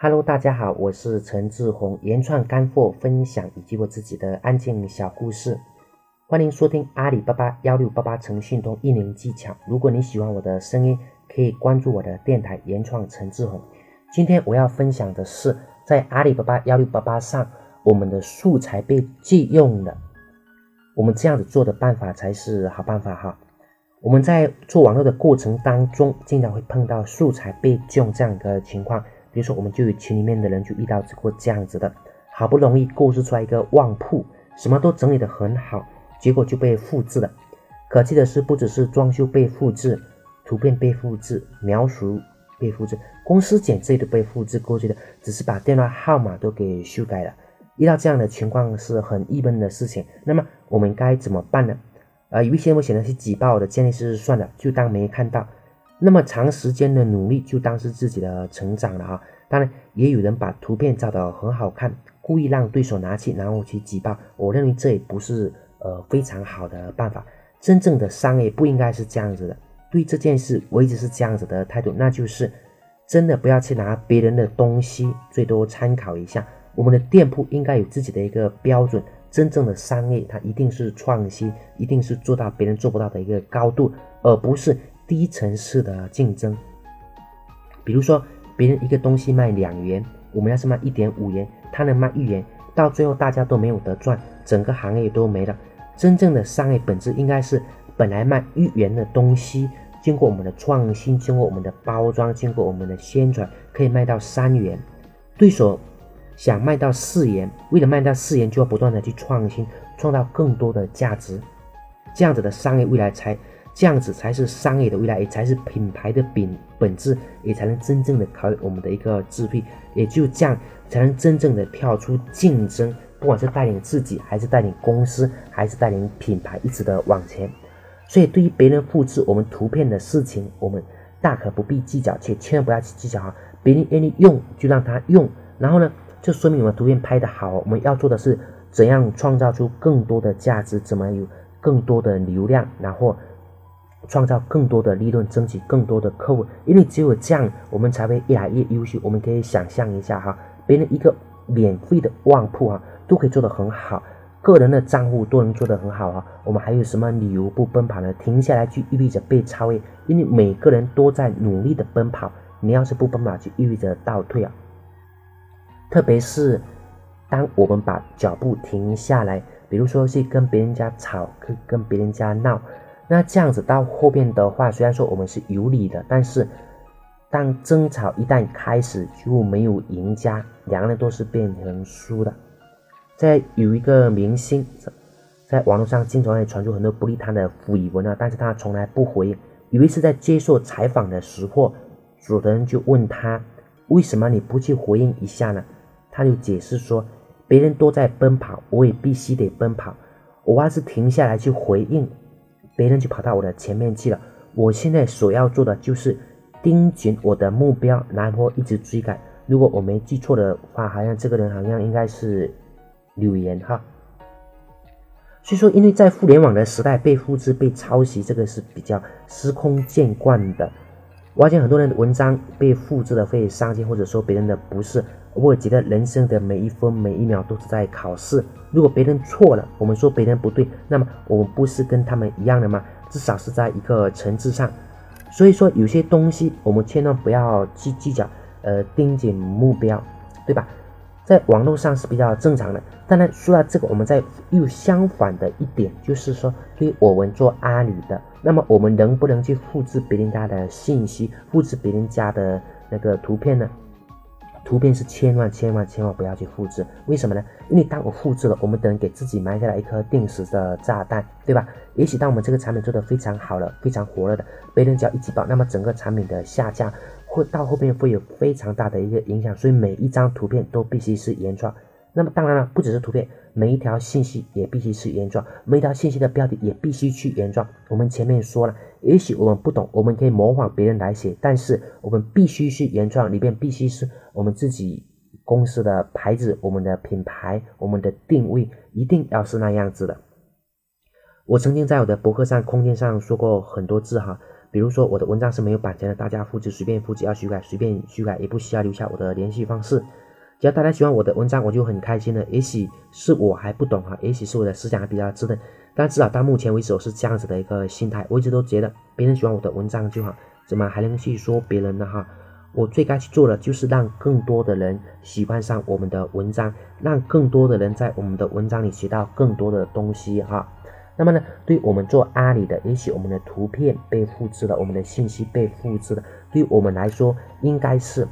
Hello，大家好，我是陈志宏，原创干货分享以及我自己的安静小故事，欢迎收听阿里巴巴幺六八八诚信通运营技巧。如果你喜欢我的声音，可以关注我的电台原创陈志宏。今天我要分享的是，在阿里巴巴幺六八八上，我们的素材被借用了，我们这样子做的办法才是好办法哈。我们在做网络的过程当中，经常会碰到素材被借用这样的情况。比如说，我们就有群里面的人就遇到过这样子的，好不容易构思出来一个旺铺，什么都整理的很好，结果就被复制了。可气的是，不只是装修被复制，图片被复制，描述被复制，公司简介都被复制过去的，只是把电话号码都给修改了。遇到这样的情况是很郁闷的事情。那么我们该怎么办呢？呃，有一些会选择去举报的，建议是算了，就当没看到。那么长时间的努力就当是自己的成长了啊。当然，也有人把图片照得很好看，故意让对手拿去，然后去举报。我认为这也不是呃非常好的办法。真正的商业不应该是这样子的。对这件事，我一直是这样子的态度，那就是真的不要去拿别人的东西，最多参考一下。我们的店铺应该有自己的一个标准。真正的商业，它一定是创新，一定是做到别人做不到的一个高度，而不是。低层次的竞争，比如说别人一个东西卖两元，我们要是卖一点五元，他能卖一元，到最后大家都没有得赚，整个行业都没了。真正的商业本质应该是本来卖一元的东西，经过我们的创新，经过我们的包装，经过我们的宣传，可以卖到三元。对手想卖到四元，为了卖到四元，就要不断的去创新，创造更多的价值，这样子的商业未来才。这样子才是商业的未来，也才是品牌的本本质，也才能真正的考验我们的一个智慧。也就这样，才能真正的跳出竞争，不管是带领自己，还是带领公司，还是带领品牌，一直的往前。所以，对于别人复制我们图片的事情，我们大可不必计较，且千万不要去计较哈。别人愿意用就让他用，然后呢，就说明我们图片拍的好。我们要做的是怎样创造出更多的价值，怎么有更多的流量，然后。创造更多的利润，争取更多的客户，因为只有这样，我们才会越来越优秀。我们可以想象一下哈，别人一个免费的旺铺啊，都可以做得很好，个人的账户都能做得很好啊，我们还有什么理由不奔跑呢？停下来就意味着被超越，因为每个人都在努力的奔跑，你要是不奔跑，就意味着倒退啊。特别是当我们把脚步停下来，比如说去跟别人家吵，跟跟别人家闹。那这样子到后面的话，虽然说我们是有理的，但是当争吵一旦开始，就没有赢家，两个人都是变成输的。在有一个明星，在网络上经常会传出很多不利他的绯闻啊，但是他从来不回，以为是在接受采访的时候，主持人就问他，为什么你不去回应一下呢？他就解释说，别人都在奔跑，我也必须得奔跑，我要是停下来去回应。别人就跑到我的前面去了。我现在所要做的就是盯紧我的目标，然后一直追赶。如果我没记错的话，好像这个人好像应该是柳岩哈。所以说，因为在互联网的时代，被复制、被抄袭，这个是比较司空见惯的。我发现很多人的文章被复制的会伤心，或者说别人的不是。我觉得人生的每一分每一秒都是在考试。如果别人错了，我们说别人不对，那么我们不是跟他们一样的吗？至少是在一个层次上。所以说，有些东西我们千万不要去计较，呃，盯紧目标，对吧？在网络上是比较正常的。当然，说到这个，我们在又相反的一点，就是说，对我们做阿里的，那么我们能不能去复制别人家的信息，复制别人家的那个图片呢？图片是千万千万千万不要去复制，为什么呢？因为当我复制了，我们等于给自己埋下了一颗定时的炸弹，对吧？也许当我们这个产品做得非常好了，非常火热的，被人只要一举报，那么整个产品的下架会到后面会有非常大的一个影响，所以每一张图片都必须是原创。那么当然了，不只是图片，每一条信息也必须是原创，每一条信息的标题也必须去原创。我们前面说了。也许我们不懂，我们可以模仿别人来写，但是我们必须是原创，里边必须是我们自己公司的牌子、我们的品牌、我们的定位，一定要是那样子的。我曾经在我的博客上、空间上说过很多次哈，比如说我的文章是没有版权的，大家复制随便复制，要修改随便修改，也不需要留下我的联系方式。只要大家喜欢我的文章，我就很开心了。也许是我还不懂哈，也许是我的思想还比较稚嫩，但至少到目前为止我是这样子的一个心态。我一直都觉得别人喜欢我的文章就好，怎么还能去说别人呢哈？我最该去做的就是让更多的人喜欢上我们的文章，让更多的人在我们的文章里学到更多的东西哈。那么呢，对我们做阿里的，也许我们的图片被复制了，我们的信息被复制了，对我们来说应该是。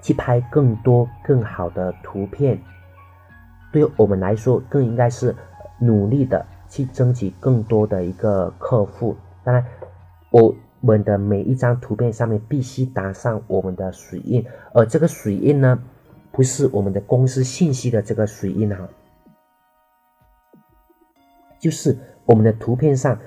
去拍更多更好的图片，对我们来说更应该是努力的去争取更多的一个客户。当然，我们的每一张图片上面必须打上我们的水印，而这个水印呢，不是我们的公司信息的这个水印哈，就是我们的图片上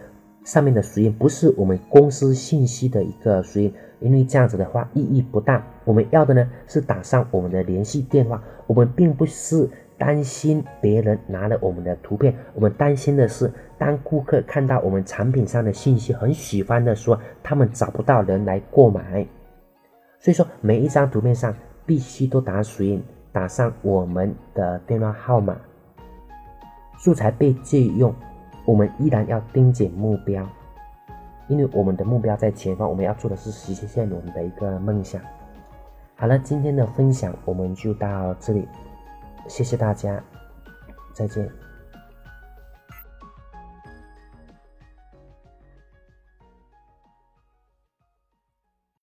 上面的水印不是我们公司信息的一个水印。因为这样子的话意义不大，我们要的呢是打上我们的联系电话。我们并不是担心别人拿了我们的图片，我们担心的是当顾客看到我们产品上的信息很喜欢的说，他们找不到人来购买。所以说每一张图片上必须都打水印，打上我们的电话号码。素材被借用，我们依然要盯紧目标。因为我们的目标在前方，我们要做的是实现我们的一个梦想。好了，今天的分享我们就到这里，谢谢大家，再见。